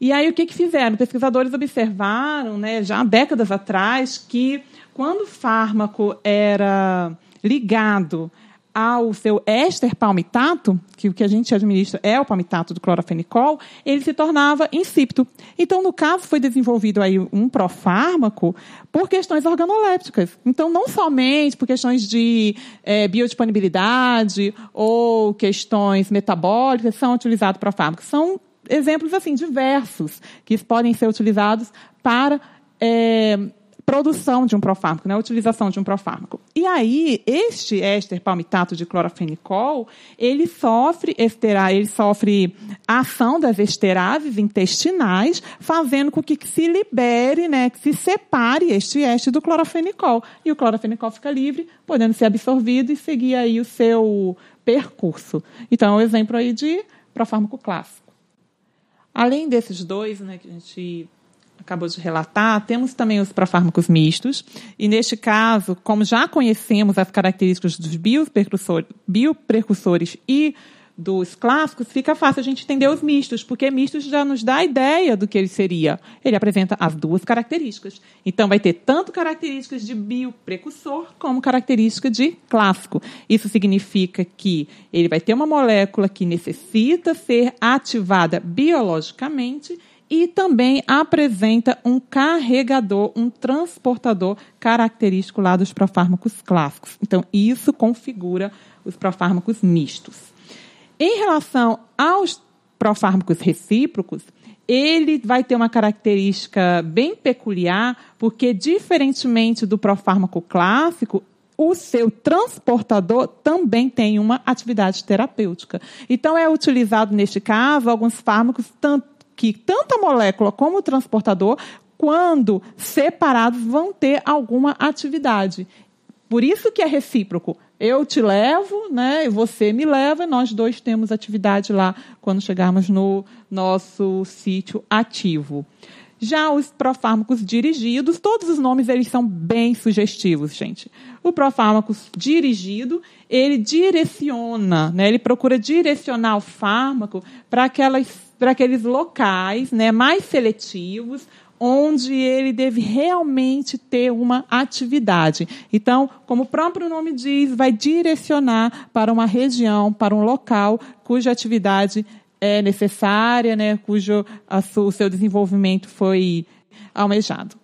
E aí o que, que fizeram? Pesquisadores observaram, né, já há décadas atrás, que quando o fármaco era ligado ao seu éster palmitato, que o que a gente administra é o palmitato do clorofenicol, ele se tornava insípido. Então, no caso, foi desenvolvido aí um profármaco por questões organolépticas. Então, não somente por questões de eh, biodisponibilidade ou questões metabólicas são utilizados profármacos. São exemplos assim diversos que podem ser utilizados para eh, produção de um profármaco, né, a utilização de um profármaco. E aí, este éster palmitato de clorafenicol, ele sofre estera, ele sofre a ação das esterases intestinais, fazendo com que se libere, né, que se separe este éster do clorafenicol. E o clorafenicol fica livre, podendo ser absorvido e seguir aí o seu percurso. Então, é um exemplo aí de profármaco clássico. Além desses dois, né, que a gente acabou de relatar, temos também os profármacos mistos, e neste caso, como já conhecemos as características dos bioprecursores, e dos clássicos, fica fácil a gente entender os mistos, porque mistos já nos dá a ideia do que ele seria. Ele apresenta as duas características. Então, vai ter tanto características de bioprecursor como característica de clássico. Isso significa que ele vai ter uma molécula que necessita ser ativada biologicamente e também apresenta um carregador, um transportador característico lá dos profármacos clássicos. Então, isso configura os profármacos mistos. Em relação aos profármacos recíprocos, ele vai ter uma característica bem peculiar, porque, diferentemente do profármaco clássico, o seu transportador também tem uma atividade terapêutica. Então, é utilizado, neste caso, alguns fármacos que tanto a molécula como o transportador, quando separados, vão ter alguma atividade. Por isso que é recíproco. Eu te levo, né? E você me leva, e nós dois temos atividade lá quando chegarmos no nosso sítio ativo. Já os profármacos dirigidos, todos os nomes eles são bem sugestivos, gente. O profármaco dirigido, ele direciona, né? ele procura direcionar o fármaco para aquelas para aqueles locais né, mais seletivos, onde ele deve realmente ter uma atividade. Então, como o próprio nome diz, vai direcionar para uma região, para um local cuja atividade é necessária, né, cujo o seu desenvolvimento foi almejado.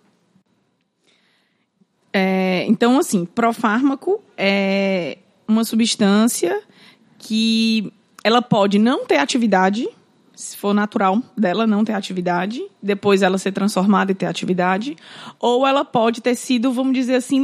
É, então, assim, profármaco é uma substância que ela pode não ter atividade, se for natural dela não ter atividade, depois ela ser transformada e ter atividade, ou ela pode ter sido, vamos dizer assim,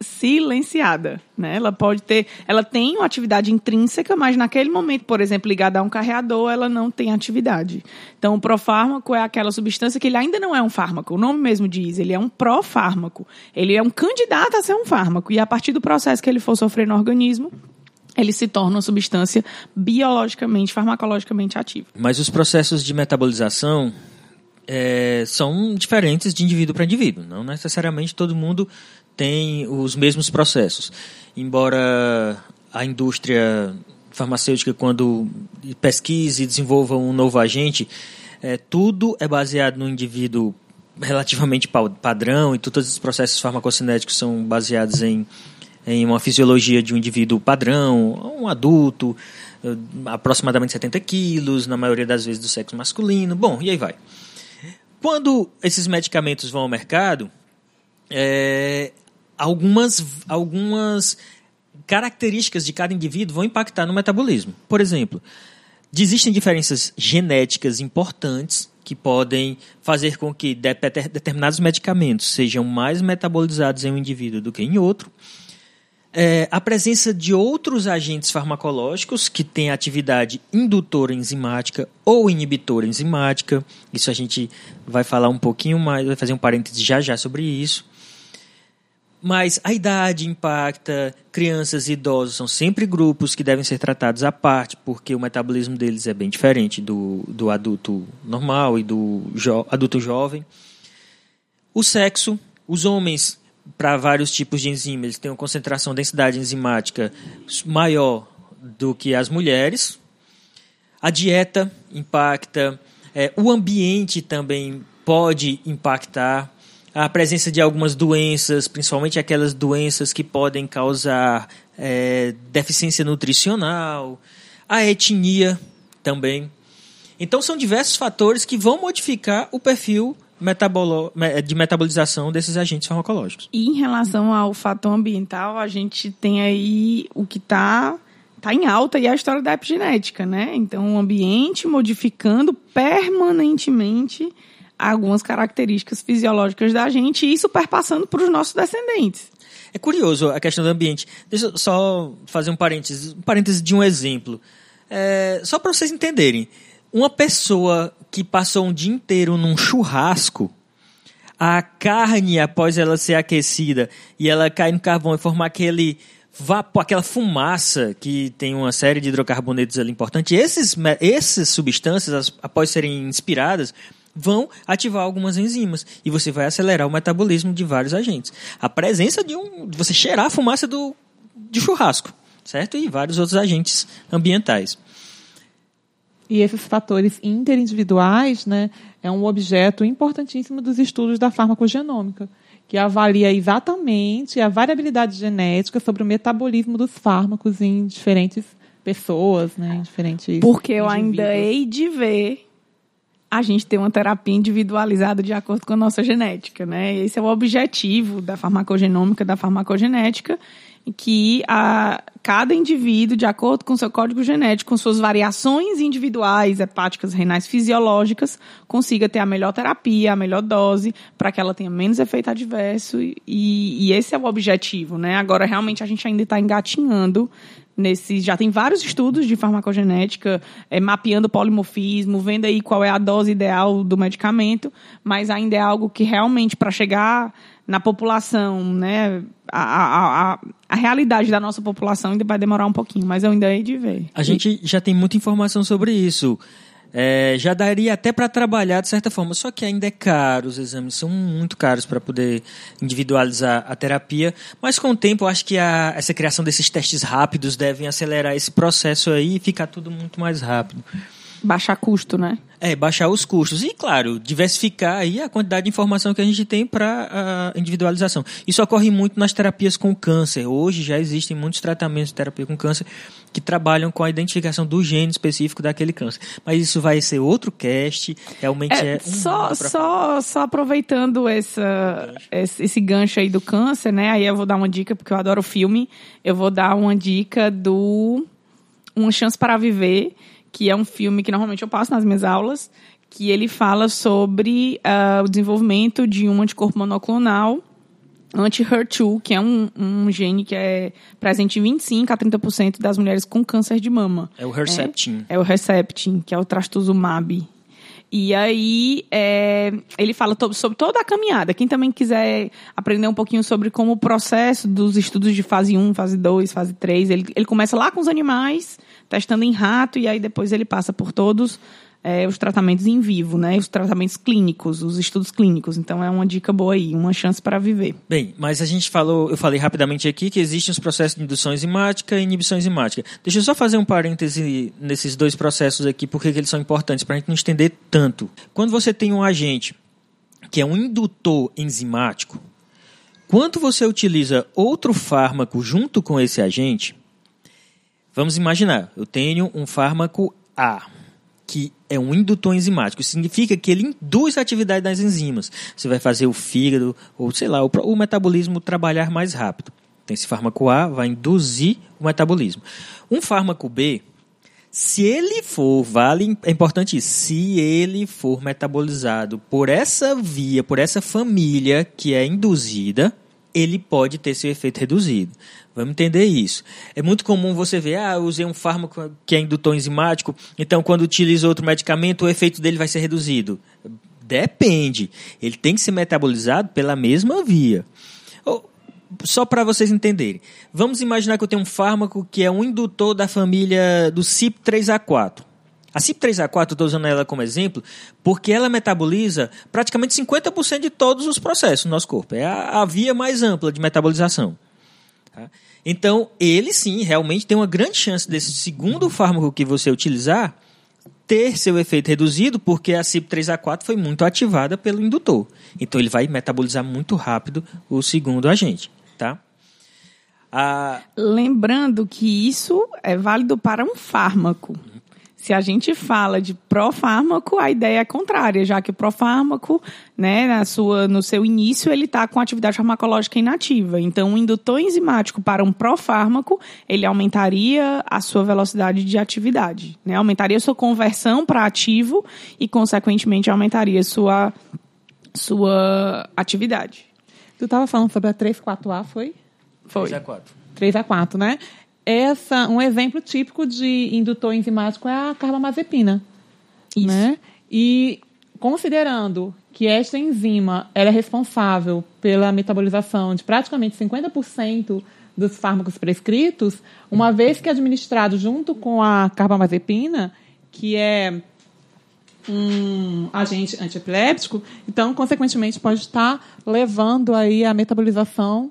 silenciada, né? Ela pode ter, ela tem uma atividade intrínseca, mas naquele momento, por exemplo, ligada a um carreador, ela não tem atividade. Então, o profármaco é aquela substância que ele ainda não é um fármaco, o nome mesmo diz, ele é um profármaco. Ele é um candidato a ser um fármaco e a partir do processo que ele for sofrer no organismo, ele se torna uma substância biologicamente, farmacologicamente ativa. Mas os processos de metabolização é, são diferentes de indivíduo para indivíduo. Não necessariamente todo mundo tem os mesmos processos. Embora a indústria farmacêutica, quando pesquise e desenvolva um novo agente, é, tudo é baseado no indivíduo relativamente padrão e todos os processos farmacocinéticos são baseados em em uma fisiologia de um indivíduo padrão, um adulto, eh, aproximadamente 70 quilos, na maioria das vezes do sexo masculino. Bom, e aí vai. Quando esses medicamentos vão ao mercado, é, algumas, algumas características de cada indivíduo vão impactar no metabolismo. Por exemplo, existem diferenças genéticas importantes que podem fazer com que determinados medicamentos sejam mais metabolizados em um indivíduo do que em outro é, a presença de outros agentes farmacológicos que têm atividade indutora enzimática ou inibitora enzimática. Isso a gente vai falar um pouquinho mais, vai fazer um parêntese já já sobre isso. Mas a idade impacta, crianças e idosos são sempre grupos que devem ser tratados à parte, porque o metabolismo deles é bem diferente do, do adulto normal e do jo adulto jovem. O sexo, os homens para vários tipos de enzimas, eles têm uma concentração, densidade enzimática maior do que as mulheres. A dieta impacta, é, o ambiente também pode impactar. A presença de algumas doenças, principalmente aquelas doenças que podem causar é, deficiência nutricional. A etnia também. Então, são diversos fatores que vão modificar o perfil metabolo, de metabolização desses agentes farmacológicos. E em relação ao fator ambiental, a gente tem aí o que está tá em alta e é a história da epigenética, né? Então, o ambiente modificando permanentemente algumas características fisiológicas da gente e isso perpassando para os nossos descendentes. É curioso a questão do ambiente. Deixa eu só fazer um parênteses, um parênteses de um exemplo. É, só para vocês entenderem. Uma pessoa que passou um dia inteiro num churrasco, a carne, após ela ser aquecida e ela cair no carvão e formar aquele vapor, aquela fumaça que tem uma série de hidrocarbonetos ali importante, esses, essas substâncias, após serem inspiradas, vão ativar algumas enzimas e você vai acelerar o metabolismo de vários agentes. A presença de um, você cheirar a fumaça do de churrasco, certo? E vários outros agentes ambientais. E esses fatores interindividuais, né, é um objeto importantíssimo dos estudos da farmacogenômica, que avalia exatamente a variabilidade genética sobre o metabolismo dos fármacos em diferentes pessoas, né, em diferentes Porque eu ainda hei de ver a gente ter uma terapia individualizada de acordo com a nossa genética, né? Esse é o objetivo da farmacogenômica, da farmacogenética, que a, cada indivíduo, de acordo com seu código genético, com suas variações individuais, hepáticas, renais, fisiológicas, consiga ter a melhor terapia, a melhor dose, para que ela tenha menos efeito adverso. E, e esse é o objetivo, né? Agora, realmente, a gente ainda está engatinhando nesse já tem vários estudos de farmacogenética é, mapeando polimorfismo vendo aí qual é a dose ideal do medicamento mas ainda é algo que realmente para chegar na população, né? A, a, a, a, realidade da nossa população ainda vai demorar um pouquinho, mas eu ainda hei de ver. A gente já tem muita informação sobre isso. É, já daria até para trabalhar de certa forma, só que ainda é caro, os exames são muito caros para poder individualizar a terapia, mas com o tempo eu acho que a, essa criação desses testes rápidos devem acelerar esse processo aí e ficar tudo muito mais rápido. Baixar custo, né? É, baixar os custos. E, claro, diversificar aí a quantidade de informação que a gente tem para a individualização. Isso ocorre muito nas terapias com câncer. Hoje já existem muitos tratamentos de terapia com câncer que trabalham com a identificação do gene específico daquele câncer. Mas isso vai ser outro cast. Realmente é. é um só, só, só aproveitando essa, esse, esse gancho aí do câncer, né? Aí eu vou dar uma dica, porque eu adoro filme. Eu vou dar uma dica do Uma Chance para Viver que é um filme que normalmente eu passo nas minhas aulas, que ele fala sobre uh, o desenvolvimento de um anticorpo monoclonal anti-HER2, que é um, um, gene que é presente em 25 a 30% das mulheres com câncer de mama. É o Herceptin. É, é o Herceptin, que é o trastuzumab. E aí, é, ele fala sobre toda a caminhada. Quem também quiser aprender um pouquinho sobre como o processo dos estudos de fase 1, fase 2, fase 3, ele, ele começa lá com os animais, testando em rato, e aí depois ele passa por todos é, os tratamentos em vivo, né? Os tratamentos clínicos, os estudos clínicos. Então é uma dica boa aí, uma chance para viver. Bem, mas a gente falou, eu falei rapidamente aqui que existem os processos de indução enzimática e inibição enzimática. Deixa eu só fazer um parêntese nesses dois processos aqui, porque eles são importantes para a gente não estender tanto. Quando você tem um agente que é um indutor enzimático, quando você utiliza outro fármaco junto com esse agente, vamos imaginar, eu tenho um fármaco A que é um indutor enzimático. Significa que ele induz a atividade das enzimas. Você vai fazer o fígado, ou sei lá, o, o metabolismo trabalhar mais rápido. Então, esse fármaco A vai induzir o metabolismo. Um fármaco B, se ele for, vale, é importante isso, se ele for metabolizado por essa via, por essa família que é induzida, ele pode ter seu efeito reduzido. Vamos entender isso. É muito comum você ver, ah, eu usei um fármaco que é indutor enzimático, então quando utiliza outro medicamento, o efeito dele vai ser reduzido. Depende. Ele tem que ser metabolizado pela mesma via. Só para vocês entenderem. Vamos imaginar que eu tenho um fármaco que é um indutor da família do CYP3A4. A CYP3A4, estou usando ela como exemplo, porque ela metaboliza praticamente 50% de todos os processos no nosso corpo. É a, a via mais ampla de metabolização. Tá? Então, ele sim, realmente tem uma grande chance desse segundo fármaco que você utilizar ter seu efeito reduzido, porque a CYP3A4 foi muito ativada pelo indutor. Então, ele vai metabolizar muito rápido o segundo agente. Tá? Lembrando que isso é válido para um fármaco. Se a gente fala de profármaco, a ideia é contrária, já que o profármaco, né, na sua, no seu início, ele está com atividade farmacológica inativa. Então, o indutor enzimático para um profármaco, ele aumentaria a sua velocidade de atividade, né? Aumentaria a sua conversão para ativo e, consequentemente, aumentaria a sua, sua atividade. Tu estava falando sobre a 3,4A, foi? Foi. 3 a 4. 3 a 4, né? Essa, um exemplo típico de indutor enzimático é a carbamazepina. Isso. Né? E considerando que esta enzima ela é responsável pela metabolização de praticamente 50% dos fármacos prescritos, uma vez que administrado junto com a carbamazepina, que é um agente antiepiléptico, então, consequentemente, pode estar levando aí a metabolização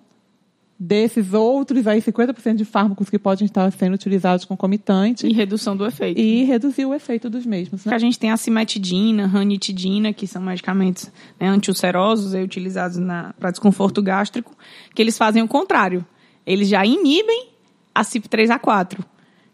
desses outros aí 50% de fármacos que podem estar sendo utilizados concomitante E redução do efeito. e reduzir o efeito dos mesmos. Né? a gente tem a cimetidina, ranitidina, que são medicamentos né, antiulcerosos aí, utilizados para desconforto gástrico, que eles fazem o contrário. Eles já inibem a CYP3A4.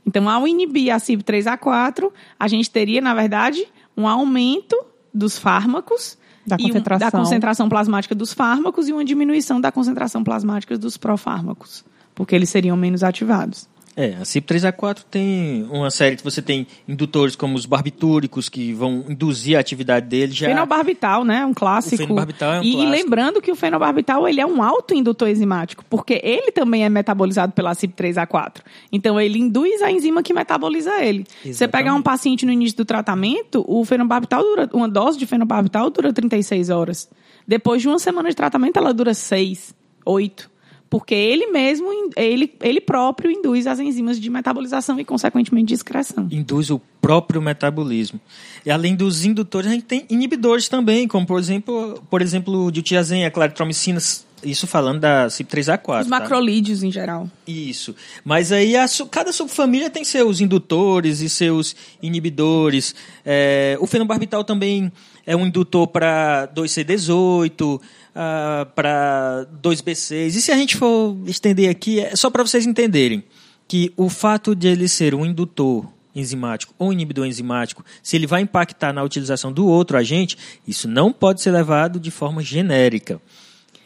Então, ao inibir a CYP3A4, a gente teria, na verdade, um aumento dos fármacos Da e um- concentração. da concentração plasmática dos fármacos e uma diminuição da concentração plasmática dos profármacos, porque eles seriam menos ativados. É, a CYP3A4 tem uma série que você tem indutores como os barbitúricos que vão induzir a atividade dele já. Fenobarbital, né? Um clássico. O fenobarbital é um e, e clássico. lembrando que o fenobarbital ele é um autoindutor enzimático, porque ele também é metabolizado pela CYP3A4. Então ele induz a enzima que metaboliza ele. Você Exatamente. pegar um paciente no início do tratamento, o fenobarbital dura uma dose de fenobarbital dura 36 horas. Depois de uma semana de tratamento, ela dura 6, 8. Porque ele mesmo, ele, ele próprio induz as enzimas de metabolização e, consequentemente, de excreção. induz o próprio metabolismo. E além dos indutores, a gente tem inibidores também, como por exemplo, por exemplo, o diltiazem, a claritromicina, isso falando da CYP3A4. Os tá? macrolídeos em geral. Isso. Mas aí a cada subfamília tem seus indutores e seus inibidores. É, o fenobarbital também é um indutor para 2C18, ah, para 2B6. E se a gente for estender aqui, é só para vocês entenderem que o fato de ele ser um indutor enzimático ou inibidor enzimático, se ele vai impactar na utilização do outro agente, isso não pode ser levado de forma genérica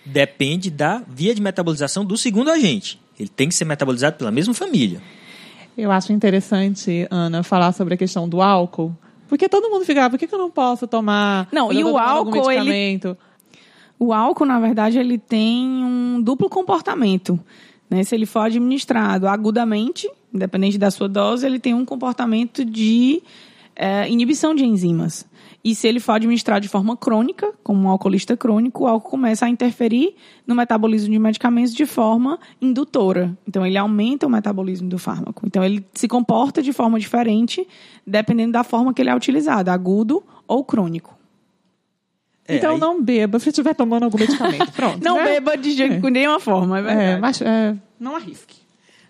depende da via de metabolização do segundo agente. Ele tem que ser metabolizado pela mesma família. Eu acho interessante, Ana, falar sobre a questão do álcool. Porque todo mundo fica, ah, por que, que eu não posso tomar? Não, e o álcool, ele-? O álcool, na verdade, ele tem um duplo comportamento. Né? Se ele for administrado agudamente, independente da sua dose, ele tem um comportamento de eh, inibição de enzimas. E se ele for administrado de forma crônica, como um alcoolista crônico, o álcool começa a interferir no metabolismo de medicamentos de forma indutora. Então, ele aumenta o metabolismo do fármaco. Então, ele se comporta de forma diferente, dependendo da forma que ele é utilizado, agudo ou crônico. É, então aí- não beba se estiver tomando algum medicamento. Pronto. Não né? beba de jeito de nenhuma forma, é verdade. É, mas é, não arrisque.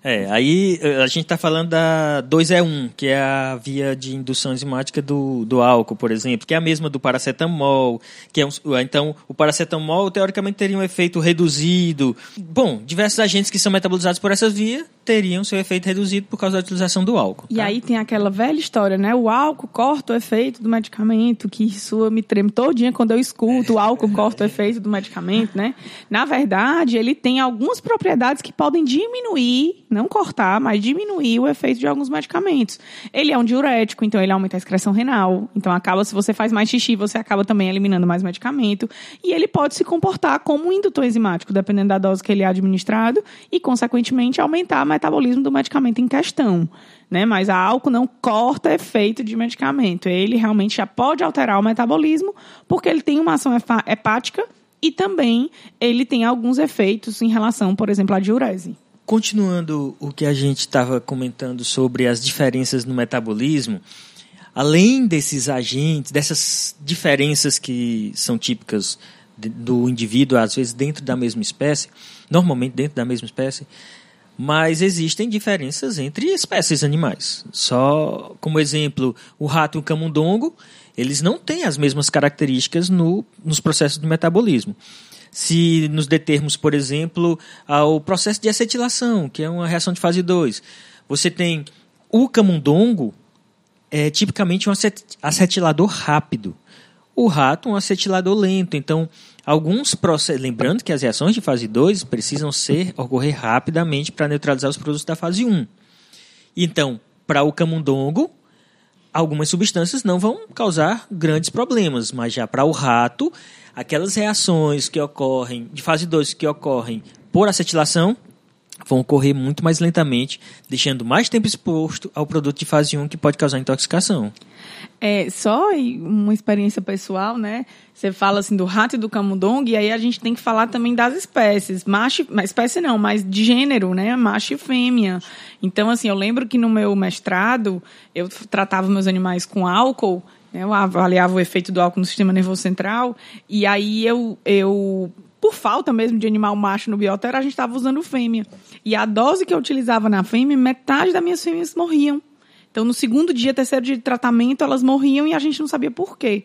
É, aí eh, a gente está falando da 2E1, que é a via de indução enzimática do, do álcool, por exemplo, que é a mesma do paracetamol, que é um, então o paracetamol teoricamente teria um efeito reduzido. Bom, diversos agentes que são metabolizados por essa via teriam seu efeito reduzido por causa da utilização do álcool. E tá? aí tem aquela velha história, né? O álcool corta o efeito do medicamento, que isso eu me treme todinha quando eu escuto o álcool corta o efeito do medicamento, né? Na verdade, ele tem algumas propriedades que podem diminuir, não cortar, mas diminuir o efeito de alguns medicamentos. Ele é um diurético, então ele aumenta a excreção renal. Então acaba, se você faz mais xixi, você acaba também eliminando mais medicamento. E ele pode se comportar como um indutor enzimático, dependendo da dose que ele é administrado, e, consequentemente, aumentar o metabolismo do medicamento em questão. Né? Mas a álcool não corta efeito de medicamento. Ele realmente já pode alterar o metabolismo, porque ele tem uma ação hepática e também ele tem alguns efeitos em relação, por exemplo, à diurese. Continuando o que a gente estava comentando sobre as diferenças no metabolismo, além desses agentes, dessas diferenças que são típicas do indivíduo, às vezes dentro da mesma espécie, normalmente dentro da mesma espécie, mas existem diferenças entre espécies animais. Só como exemplo, o rato e o camundongo, eles não têm as mesmas características no, nos processos de metabolismo. Se nos determos, por exemplo, ao processo de acetilação, que é uma reação de fase 2, você tem o camundongo, é tipicamente um acetilador rápido. O rato, um acetilador lento. Então, alguns processos. Lembrando que as reações de fase 2 precisam ser ocorrer rapidamente para neutralizar os produtos da fase 1. Então, para o camundongo, algumas substâncias não vão causar grandes problemas, mas já para o rato, aquelas reações que ocorrem de fase 2 que ocorrem por acetilação vão ocorrer muito mais lentamente, deixando mais tempo exposto ao produto de fase 1 que pode causar intoxicação. É, só uma experiência pessoal, né? Você fala assim do rato e do camundongo, e aí a gente tem que falar também das espécies. Macho, espécie não, mas de gênero, né? Macho e fêmea. Então, assim, eu lembro que no meu mestrado, eu tratava meus animais com álcool, né? eu avaliava o efeito do álcool no sistema nervoso central, e aí eu, eu por falta mesmo de animal macho no biotero, a gente estava usando fêmea. E a dose que eu utilizava na fêmea, metade das minhas fêmeas morriam. Então, no segundo dia, terceiro dia de tratamento, elas morriam e a gente não sabia por quê.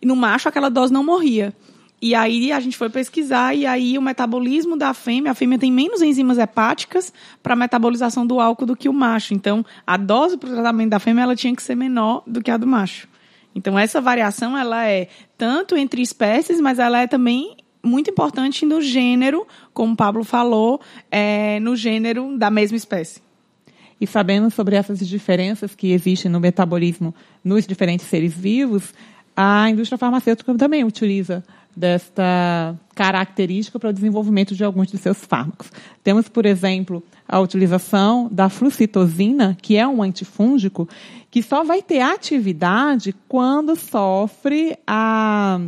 E no macho, aquela dose não morria. E aí a gente foi pesquisar e aí o metabolismo da fêmea, a fêmea tem menos enzimas hepáticas para metabolização do álcool do que o macho. Então, a dose para o tratamento da fêmea ela tinha que ser menor do que a do macho. Então, essa variação ela é tanto entre espécies, mas ela é também muito importante no gênero, como o Pablo falou, é, no gênero da mesma espécie. E sabendo sobre essas diferenças que existem no metabolismo nos diferentes seres vivos, a indústria farmacêutica também utiliza desta característica para o desenvolvimento de alguns de seus fármacos. Temos, por exemplo, a utilização da flucitosina, que é um antifúngico, que só vai ter atividade quando sofre a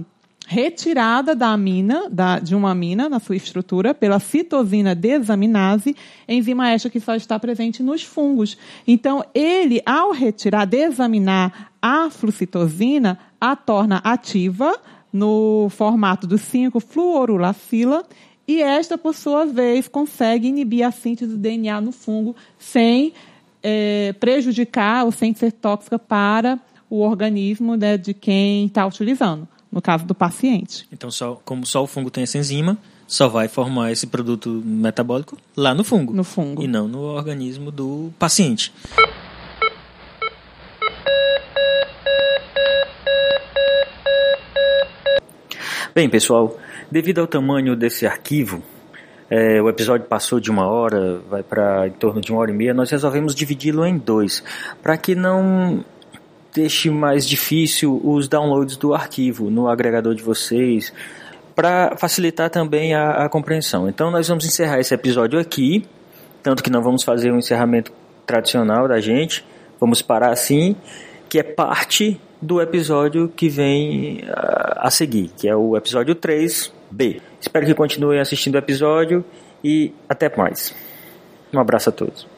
retirada da amina, da, de uma amina na sua estrutura pela citosina desaminase, enzima esta que só está presente nos fungos. Então, ele, ao retirar, desaminar a flucitosina, a torna ativa no formato do 5-fluorulacila e esta, por sua vez, consegue inibir a síntese do DNA no fungo sem é, prejudicar ou sem ser tóxica para o organismo né, de quem está utilizando no caso do paciente. Então, só, como só o fungo tem essa enzima, só vai formar esse produto metabólico lá no fungo. No fungo. E não no organismo do paciente. Bem, pessoal, devido ao tamanho desse arquivo, é, o episódio passou de uma hora, vai para em torno de uma hora e meia, nós resolvemos dividi-lo em dois, para que não deixe mais difícil os downloads do arquivo no agregador de vocês, para facilitar também a, a, compreensão. Então, nós vamos encerrar esse episódio aqui, tanto que não vamos fazer um encerramento tradicional da gente, vamos parar assim, que é parte do episódio que vem a, a seguir, que é o episódio 3B. Espero que continuem assistindo o episódio e até mais. Um abraço a todos.